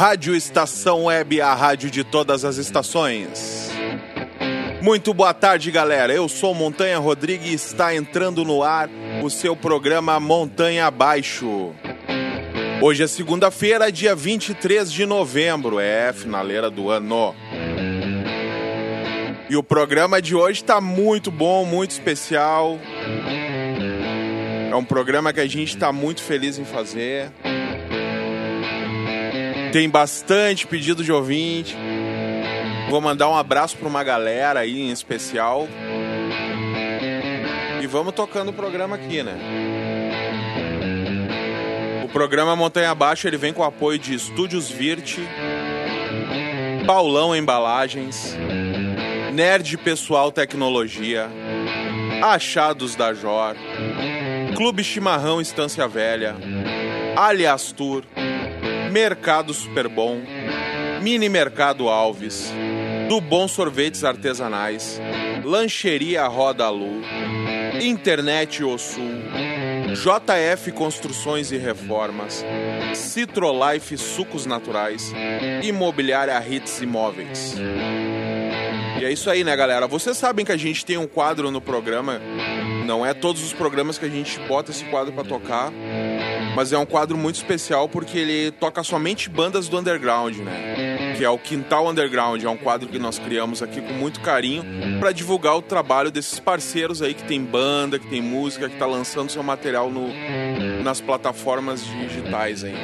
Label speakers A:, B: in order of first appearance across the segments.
A: Rádio Estação Web, a rádio de todas as estações. Muito boa tarde, galera. Eu sou Montanha Rodrigues e está entrando no ar o seu programa Montanha Abaixo. Hoje é segunda-feira, dia 23 de novembro, é finaleira do ano. E o programa de hoje está muito bom, muito especial. É um programa que a gente está muito feliz em fazer. Tem bastante pedido de ouvinte. Vou mandar um abraço para uma galera aí em especial. E vamos tocando o programa aqui, né? O programa Montanha Abaixo ele vem com apoio de Estúdios Virte, Paulão Embalagens, Nerd Pessoal Tecnologia, Achados da Jor, Clube Chimarrão Estância Velha, Alias Tour, Mercado Superbom, Mini Mercado Alves, do Bom Sorvetes Artesanais, Lancheria Roda Lu, Internet O Sul, JF Construções e Reformas, Citrolife Sucos Naturais, Imobiliária Hits Imóveis. E é isso aí, né, galera? Vocês sabem que a gente tem um quadro no programa. Não é todos os programas que a gente bota esse quadro para tocar, mas é um quadro muito especial porque ele toca somente bandas do underground, né? Que é o Quintal Underground, é um quadro que nós criamos aqui com muito carinho para divulgar o trabalho desses parceiros aí que tem banda, que tem música, que tá lançando seu material no, nas plataformas digitais aí.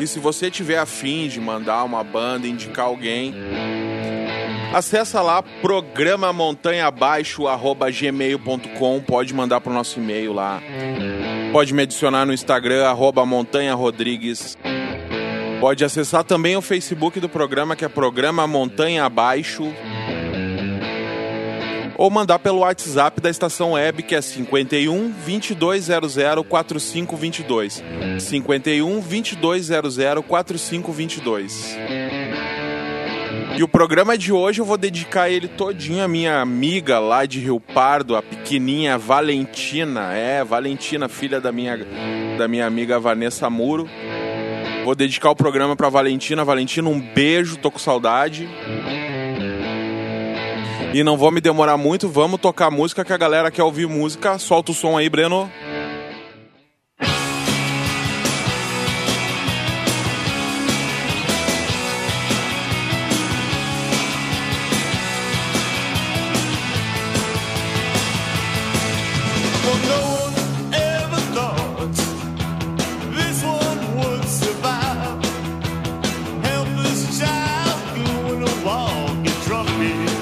A: E se você tiver afim de mandar uma banda, indicar alguém, Acessa lá programa montanhaabaixo@gmail.com, pode mandar pro nosso e-mail lá. Pode me adicionar no Instagram arroba montanha rodrigues. Pode acessar também o Facebook do programa que é programa Montanha Abaixo. Ou mandar pelo WhatsApp da estação web que é 51 2200 4522. 51 2200 4522. E o programa de hoje eu vou dedicar ele todinho à minha amiga lá de Rio Pardo, a pequenininha Valentina. É, Valentina, filha da minha, da minha amiga Vanessa Muro. Vou dedicar o programa pra Valentina. Valentina, um beijo, tô com saudade. E não vou me demorar muito, vamos tocar música que a galera quer ouvir música. Solta o som aí, Breno.
B: you.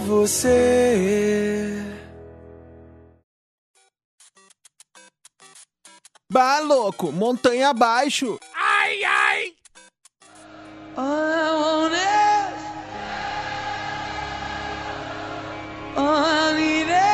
C: Você.
A: Bah, louco, montanha abaixo.
D: Ai, ai!
C: All I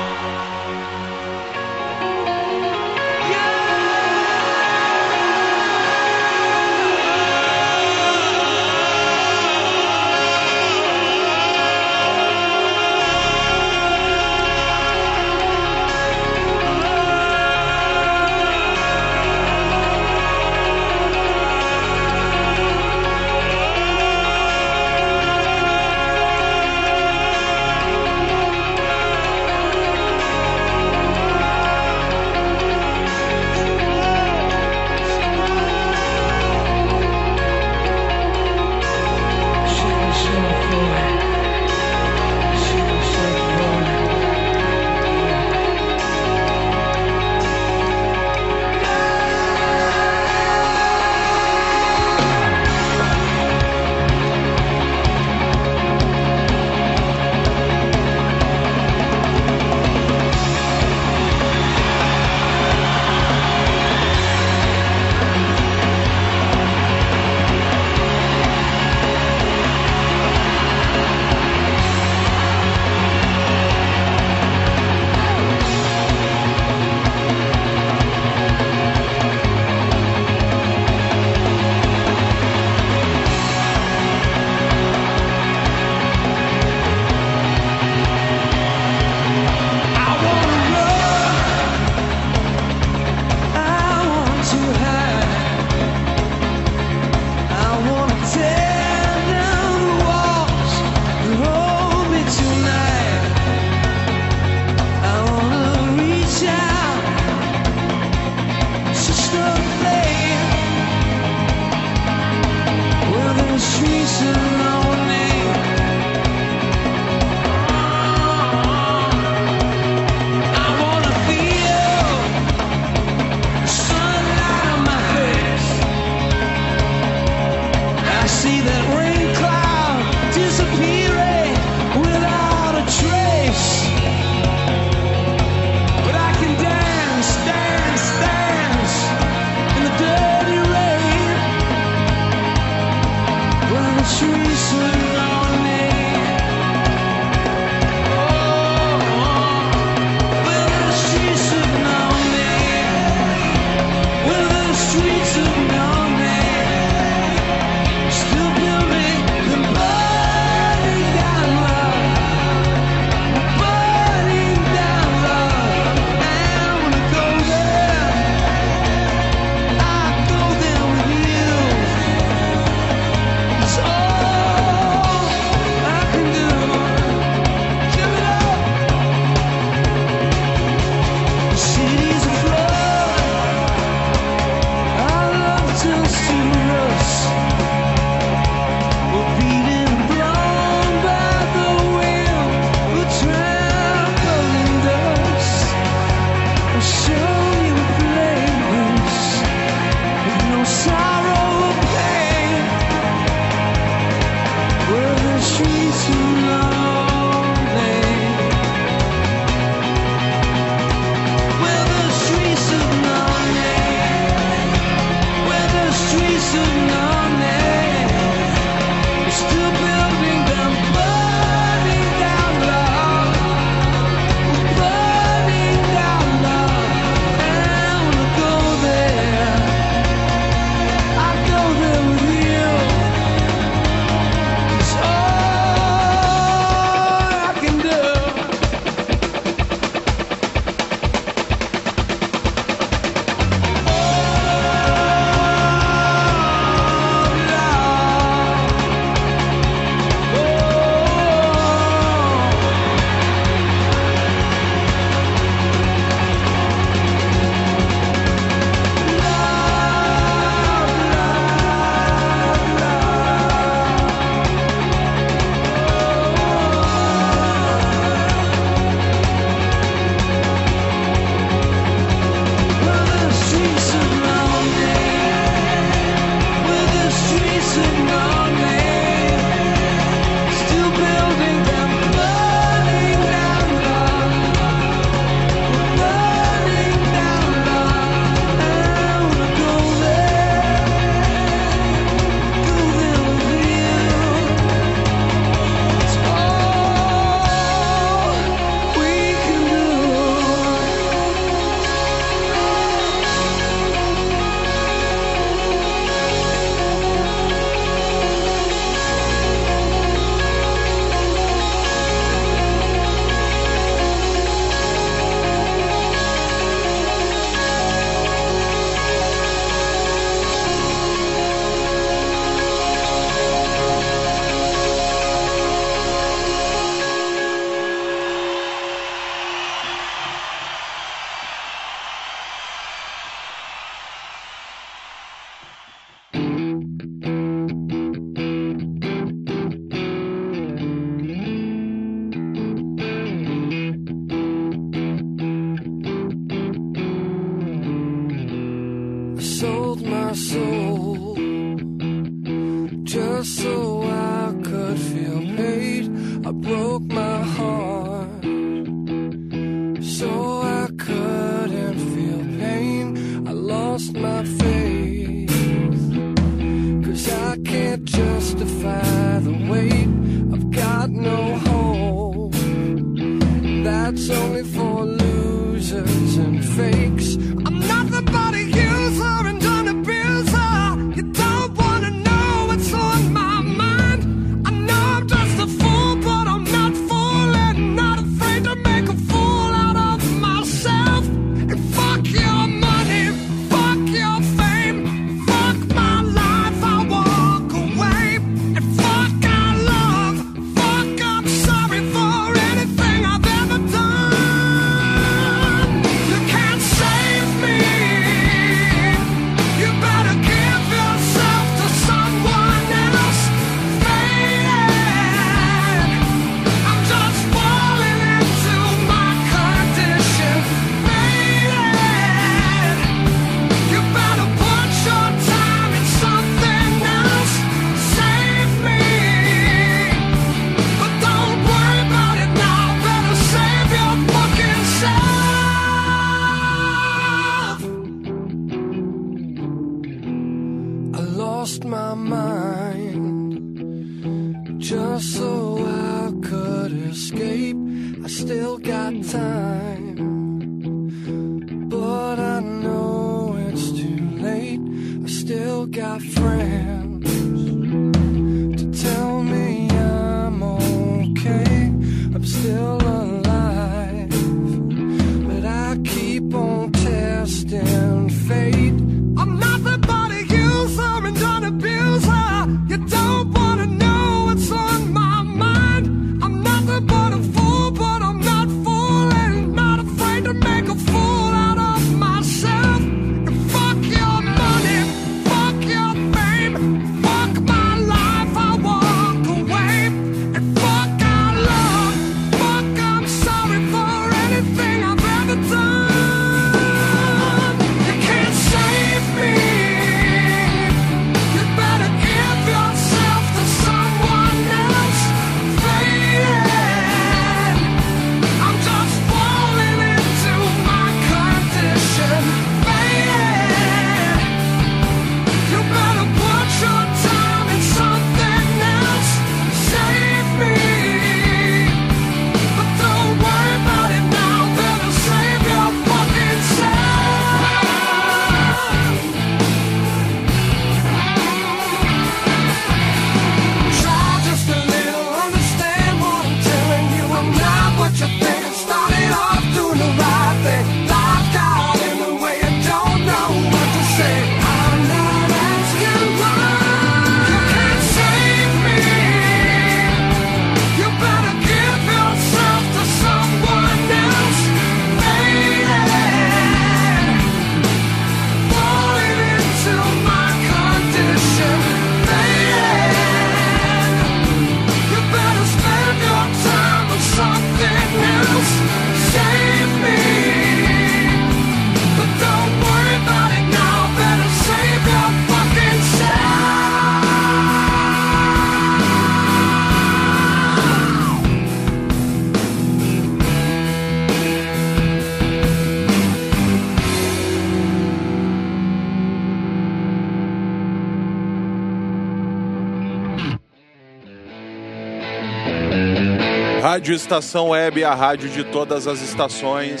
A: Rádio Estação Web, a rádio de todas as estações.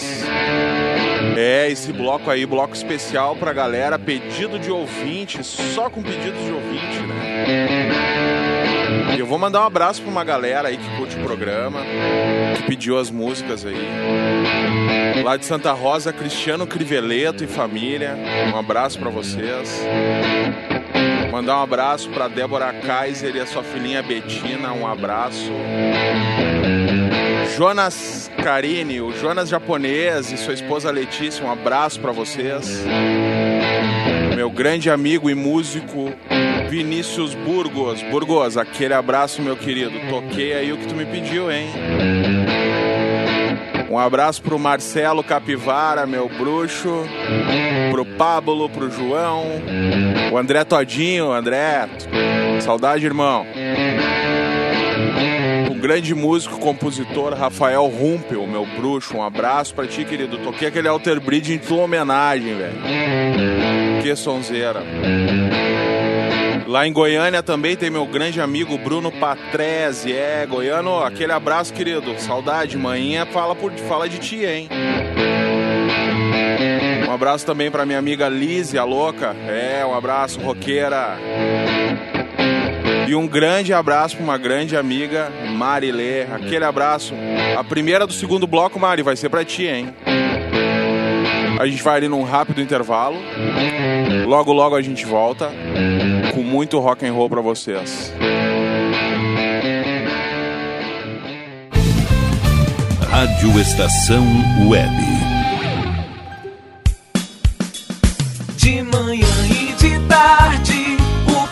A: É, esse bloco aí, bloco especial pra galera, pedido de ouvinte, só com pedidos de ouvinte, né? E eu vou mandar um abraço pra uma galera aí que curte o programa, que pediu as músicas aí. Lá de Santa Rosa, Cristiano Criveleto e família. Um abraço para vocês. Mandar um abraço para Débora Kaiser e a sua filhinha Betina, um abraço. Jonas Carini, o Jonas japonês e sua esposa Letícia, um abraço para vocês. Meu grande amigo e músico Vinícius Burgos. Burgos, aquele abraço, meu querido. Toquei aí o que tu me pediu, hein? Um abraço pro Marcelo Capivara, meu bruxo, pro Pablo, pro João, o André Todinho, André. Saudade, irmão. Grande músico, compositor Rafael Rumpel, meu bruxo. Um abraço pra ti, querido. Toquei aquele Alter Bridge em tua homenagem, velho. Que sonzeira. Lá em Goiânia também tem meu grande amigo Bruno Patrese. É, Goiano, aquele abraço, querido. Saudade, manhã fala, por, fala de ti, hein? Um abraço também pra minha amiga Lise, a louca. É, um abraço, roqueira. E um grande abraço para uma grande amiga, Marilê. Aquele abraço. A primeira do segundo bloco, Mari, vai ser para ti, hein? A gente vai ali num rápido intervalo. Logo, logo a gente volta com muito rock and roll para vocês.
E: Rádio Estação Web.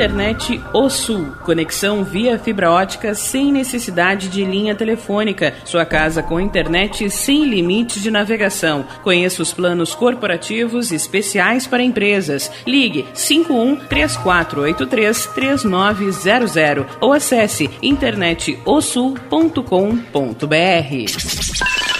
F: Internet O Sul. Conexão via fibra ótica sem necessidade de linha telefônica. Sua casa com internet sem limite de navegação. Conheça os planos corporativos especiais para empresas. Ligue 51 3483 3900 ou acesse internetosul.com.br.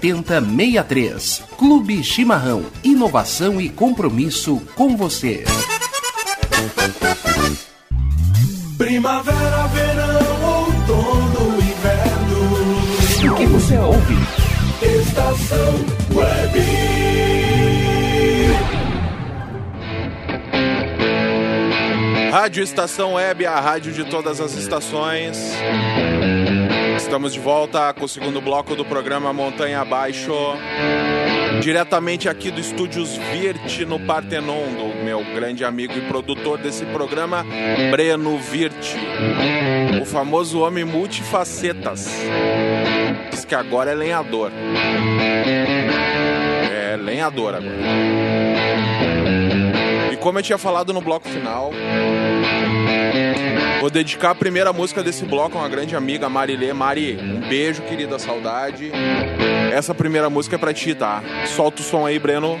G: 7063. Clube Chimarrão. Inovação e compromisso com você.
H: Primavera, verão, outono, inverno.
G: O que você ouve?
H: Estação Web.
A: Rádio Estação Web, a rádio de todas as estações. Estamos de volta com o segundo bloco do programa Montanha Abaixo. Diretamente aqui do Estúdios Virt, no Partenon, do meu grande amigo e produtor desse programa, Breno Virt. O famoso homem multifacetas. Diz que agora é lenhador. É lenhador agora. E como eu tinha falado no bloco final, Vou dedicar a primeira música desse bloco a uma grande amiga, Marilê. Mari, um beijo, querida, saudade. Essa primeira música é pra ti, tá? Solta o som aí, Breno.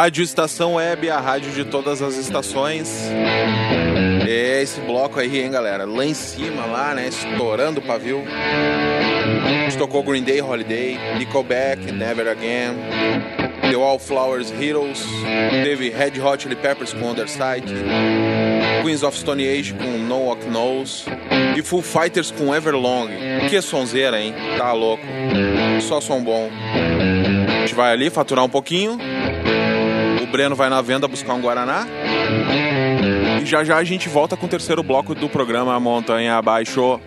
A: Rádio Estação Web, a rádio de todas as estações. É esse bloco aí, hein, galera? Lá em cima, lá, né? Estourando o pavio. A gente tocou Green Day Holiday, Nickelback, Never Again, The Wallflowers Heroes, teve Red Hot Chili Peppers com Underside, Queens of Stone Age com No Walk Knows e Full Fighters com Everlong. Que sonzeira, hein? Tá louco. Só som bom. A gente vai ali faturar um pouquinho. Breno vai na venda buscar um Guaraná. E já já a gente volta com o terceiro bloco do programa Montanha Abaixo.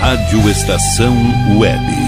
E: Rádio Estação Web.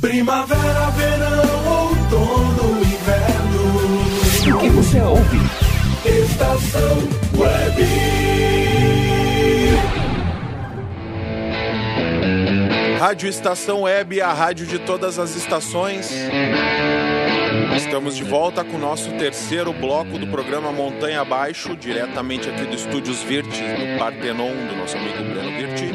H: Primavera, verão, outono, inverno.
G: O que você ouve?
H: Estação Web.
A: Rádio Estação Web, a rádio de todas as estações. Estamos de volta com o nosso terceiro bloco do programa Montanha Abaixo, diretamente aqui do Estúdios Virte, no Partenon, do nosso amigo Breno Virte.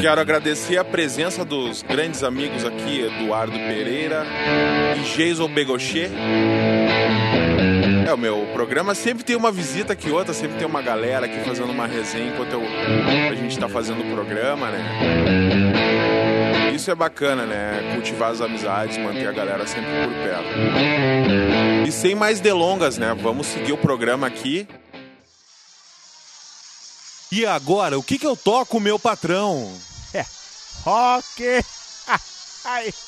A: Quero agradecer a presença dos grandes amigos aqui, Eduardo Pereira e Jason Begocher. É, o meu programa sempre tem uma visita que outra, sempre tem uma galera aqui fazendo uma resenha enquanto eu- a gente tá fazendo o programa, né? Isso é bacana, né? Cultivar as amizades, manter a galera sempre por perto. E sem mais delongas, né? Vamos seguir o programa aqui.
I: E agora, o que que eu toco, meu patrão? Rock! Ai.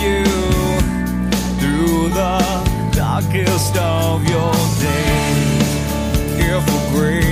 J: you
C: through the darkest of your days. Here for
K: grace.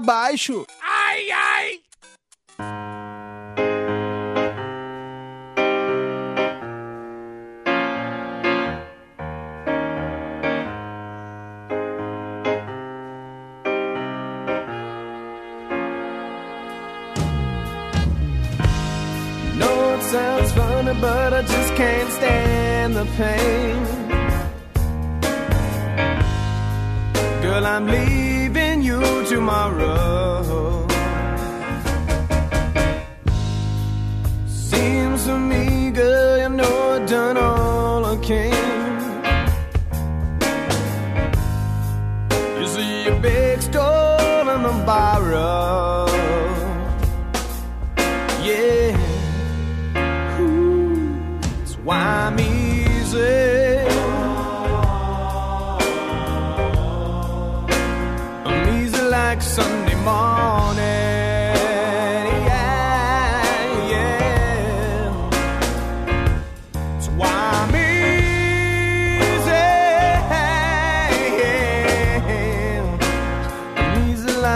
K: Abaixo.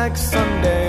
J: Like Sunday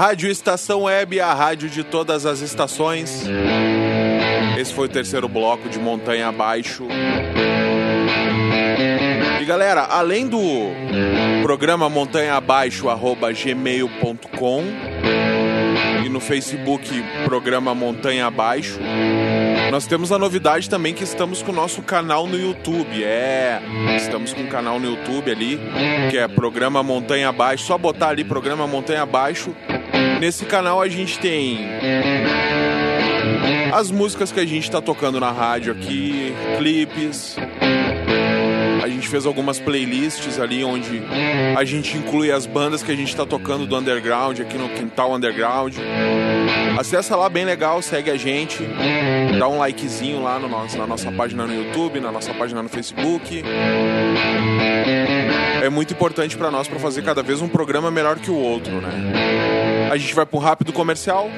A: Rádio Estação Web, a rádio de todas as estações. Esse foi o terceiro bloco de Montanha Abaixo. E galera, além do programa Montanha Abaixo, arroba gmail.com e no Facebook Programa Montanha Abaixo, nós temos a novidade também que estamos com o nosso canal no YouTube. É, estamos com um canal no YouTube ali, que é Programa Montanha Abaixo. Só botar ali Programa Montanha Abaixo. Nesse canal a gente tem as músicas que a gente está tocando na rádio aqui, clipes. A gente fez algumas playlists ali onde a gente inclui as bandas que a gente está tocando do underground aqui no Quintal Underground. Acessa lá, bem legal, segue a gente, dá um likezinho lá no nosso, na nossa página no YouTube, na nossa página no Facebook. É muito importante para nós para fazer cada vez um programa melhor que o outro, né? A gente vai para um rápido comercial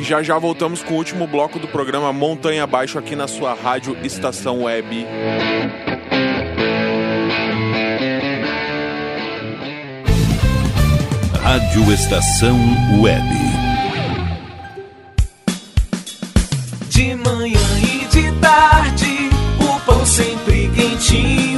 A: e já já voltamos com o último bloco do programa Montanha Abaixo aqui na sua rádio Estação Web.
E: Rádio Estação Web.
L: De manhã e de tarde, o pão sempre quentinho.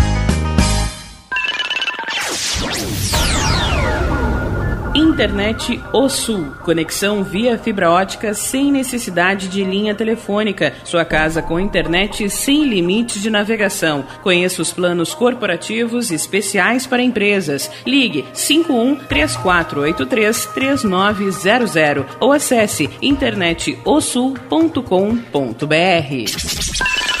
F: Internet O Sul. Conexão via fibra ótica sem necessidade de linha telefônica. Sua casa com internet sem limite de navegação. Conheça os planos corporativos especiais para empresas. Ligue 51 3483 3900 ou acesse internetosul.com.br.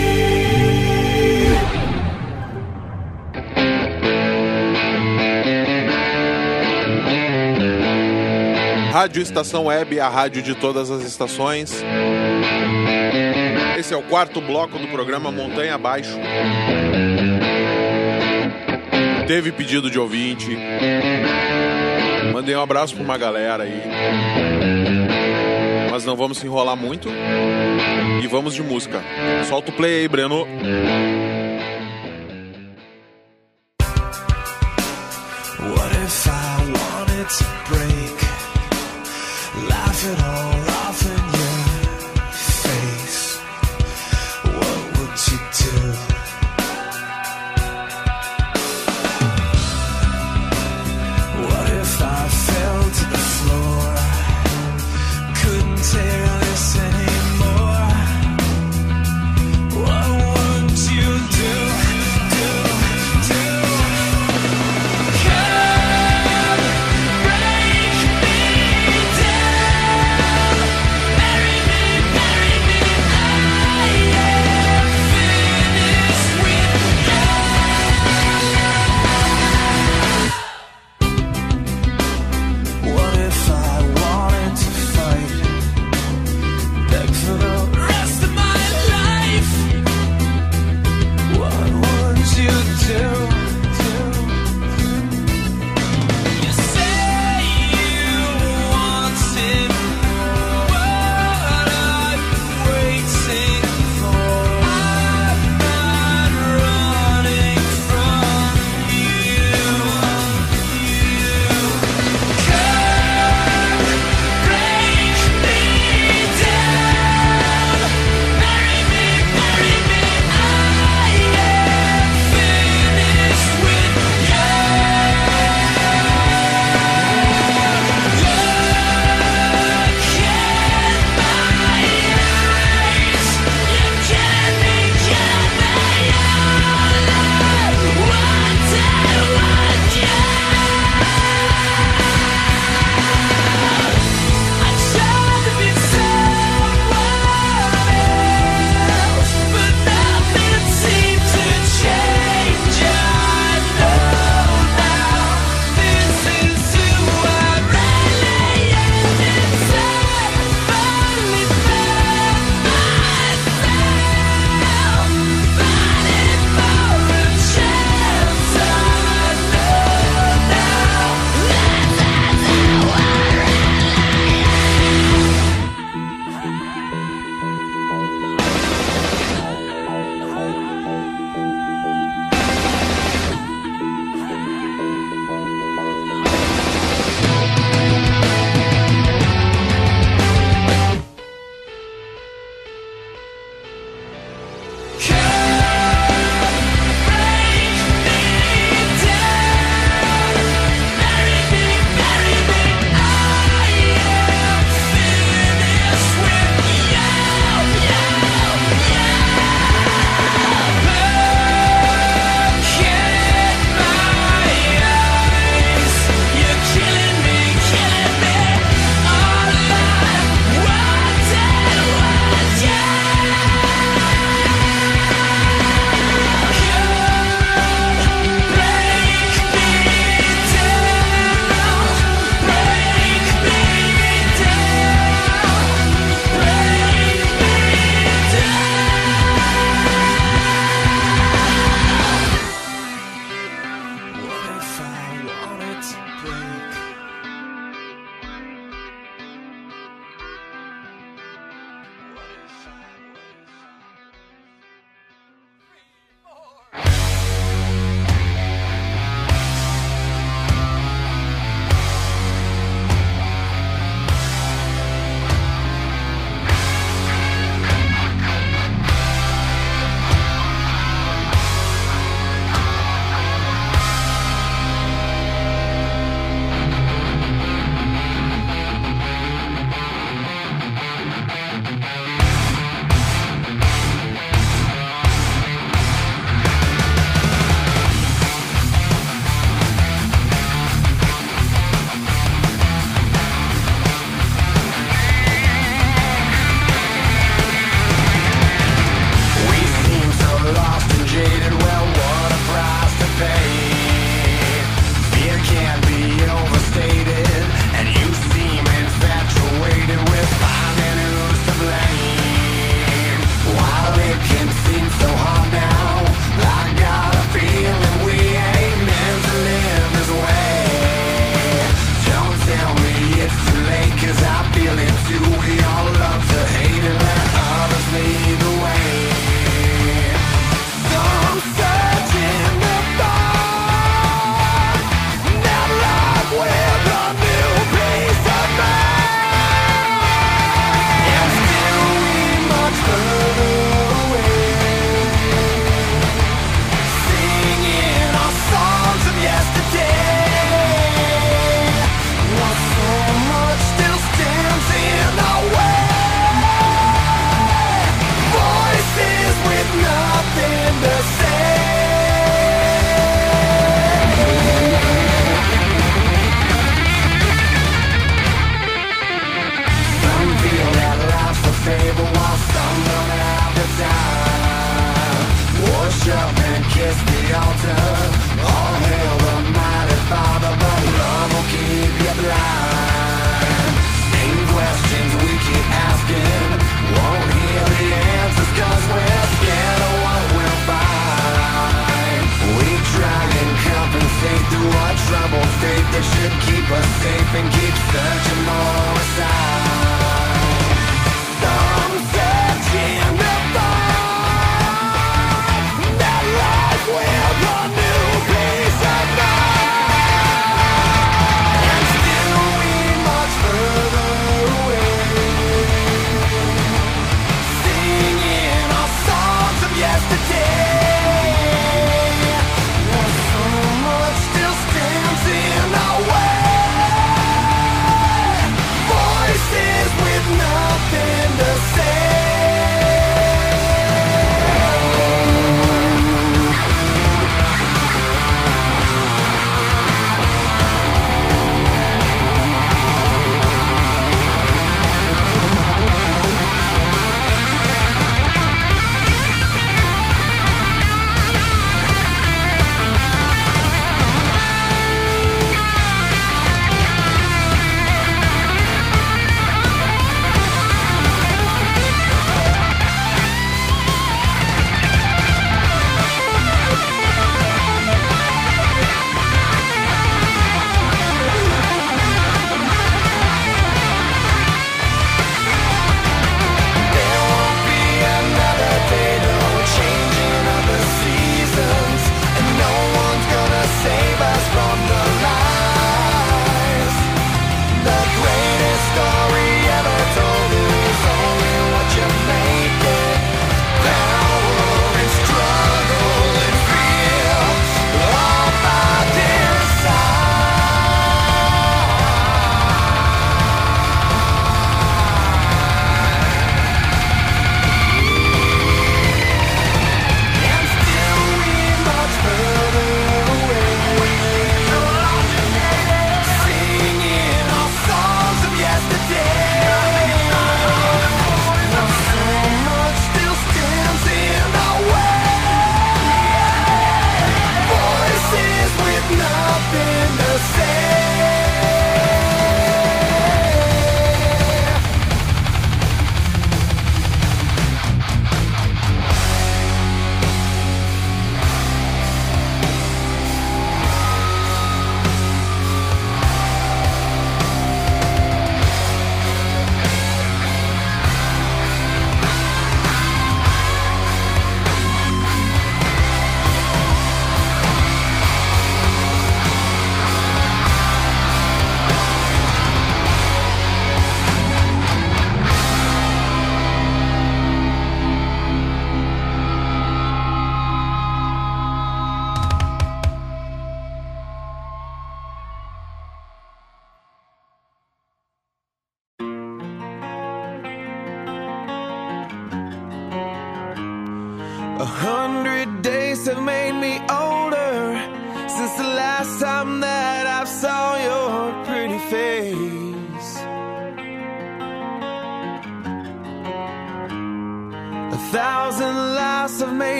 A: Rádio Estação Web, a rádio de todas as estações. Esse é o quarto bloco do programa Montanha Abaixo. Teve pedido de ouvinte. Mandei um abraço pra uma galera aí. Mas não vamos se enrolar muito. E vamos de música. Solta o play aí, Breno.
C: It all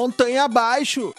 C: montanha abaixo.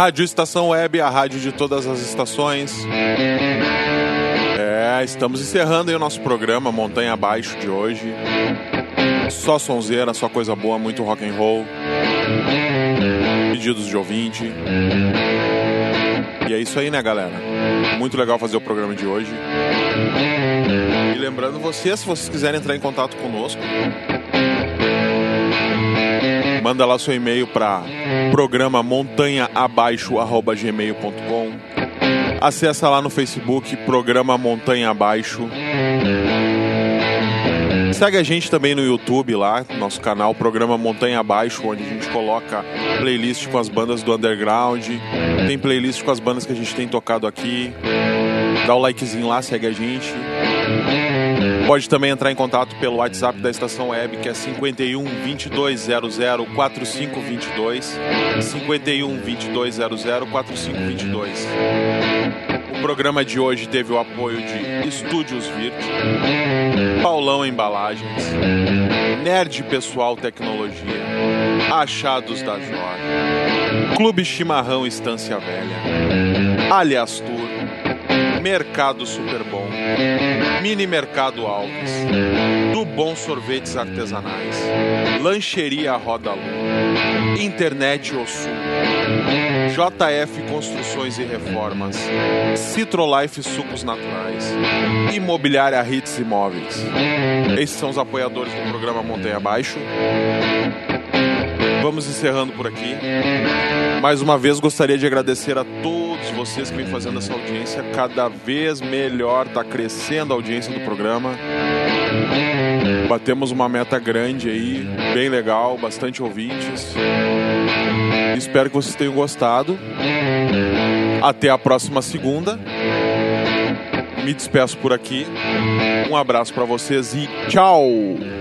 A: Rádio Estação Web, a rádio de todas as estações. É, estamos encerrando o nosso programa Montanha Abaixo de hoje. Só sonzeira, só coisa boa, muito rock and roll. Pedidos de ouvinte. E é isso aí, né, galera? Muito legal fazer o programa de hoje. E lembrando vocês, se vocês quiserem entrar em contato conosco, manda lá seu e-mail para programa montanhaabaixo@gmail.com. Acessa lá no Facebook programa Montanha Abaixo. Segue a gente também no YouTube lá, nosso canal Programa Montanha Abaixo, onde a gente coloca playlist com as bandas do underground, tem playlist com as bandas que a gente tem tocado aqui. Dá o likezinho lá, segue a gente. Pode também entrar em contato pelo WhatsApp da estação web, que é 51 2200 4522. 51 2200 4522. O programa de hoje teve o apoio de Estúdios Virt, Paulão Embalagens, Nerd Pessoal Tecnologia, Achados da Jor, Clube Chimarrão Estância Velha, Alias Tour, Mercado Super Bom, Mini Mercado Alves, Do Bom Sorvetes Artesanais, Lancheria Roda Lu, Internet Osul, JF Construções e Reformas, Citrolife Sucos Naturais, Imobiliária Hits Imóveis. Esses são os apoiadores do programa Montanha Abaixo. Vamos encerrando por aqui. Mais uma vez gostaria de agradecer a todos vocês que vêm fazendo essa audiência cada vez melhor, está crescendo a audiência do programa. Batemos uma meta grande aí, bem legal, bastante ouvintes. Espero que vocês tenham gostado. Até a próxima segunda. Me despeço por aqui. Um abraço para vocês e tchau!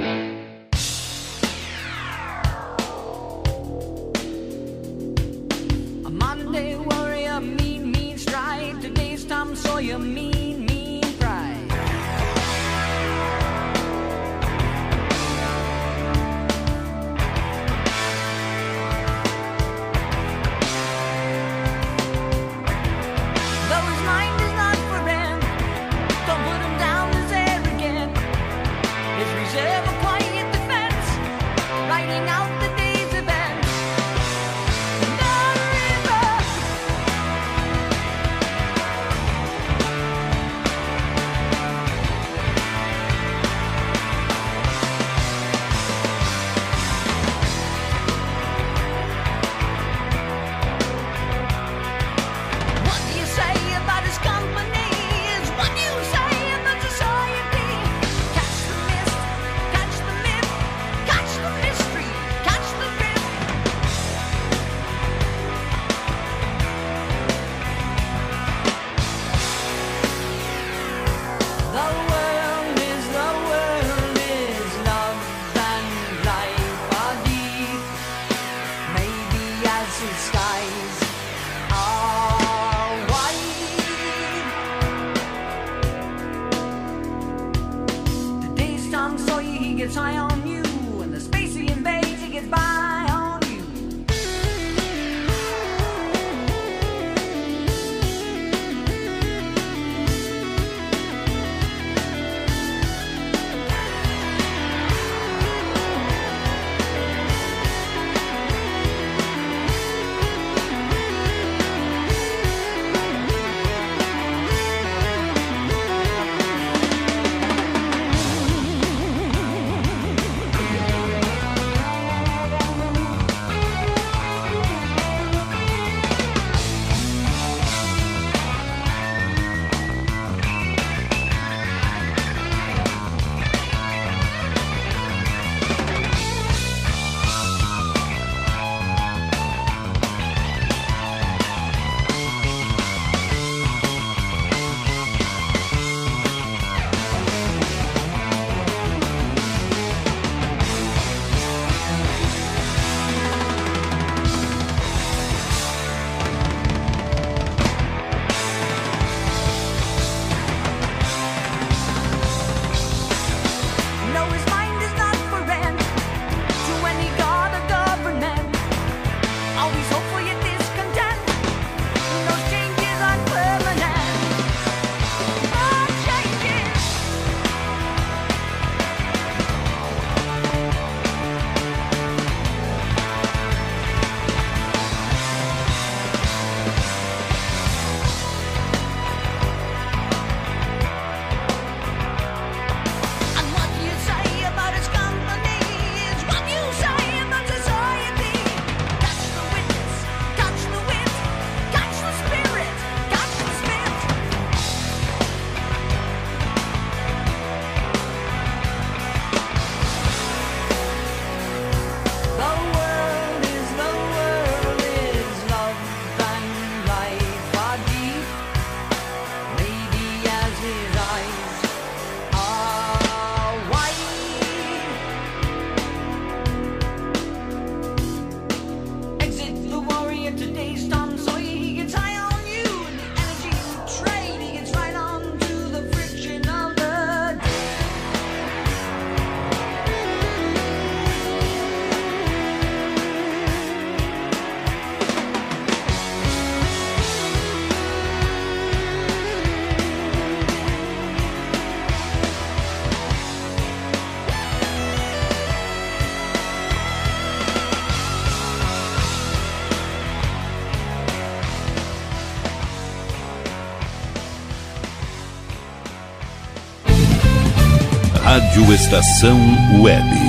E: Estação Web.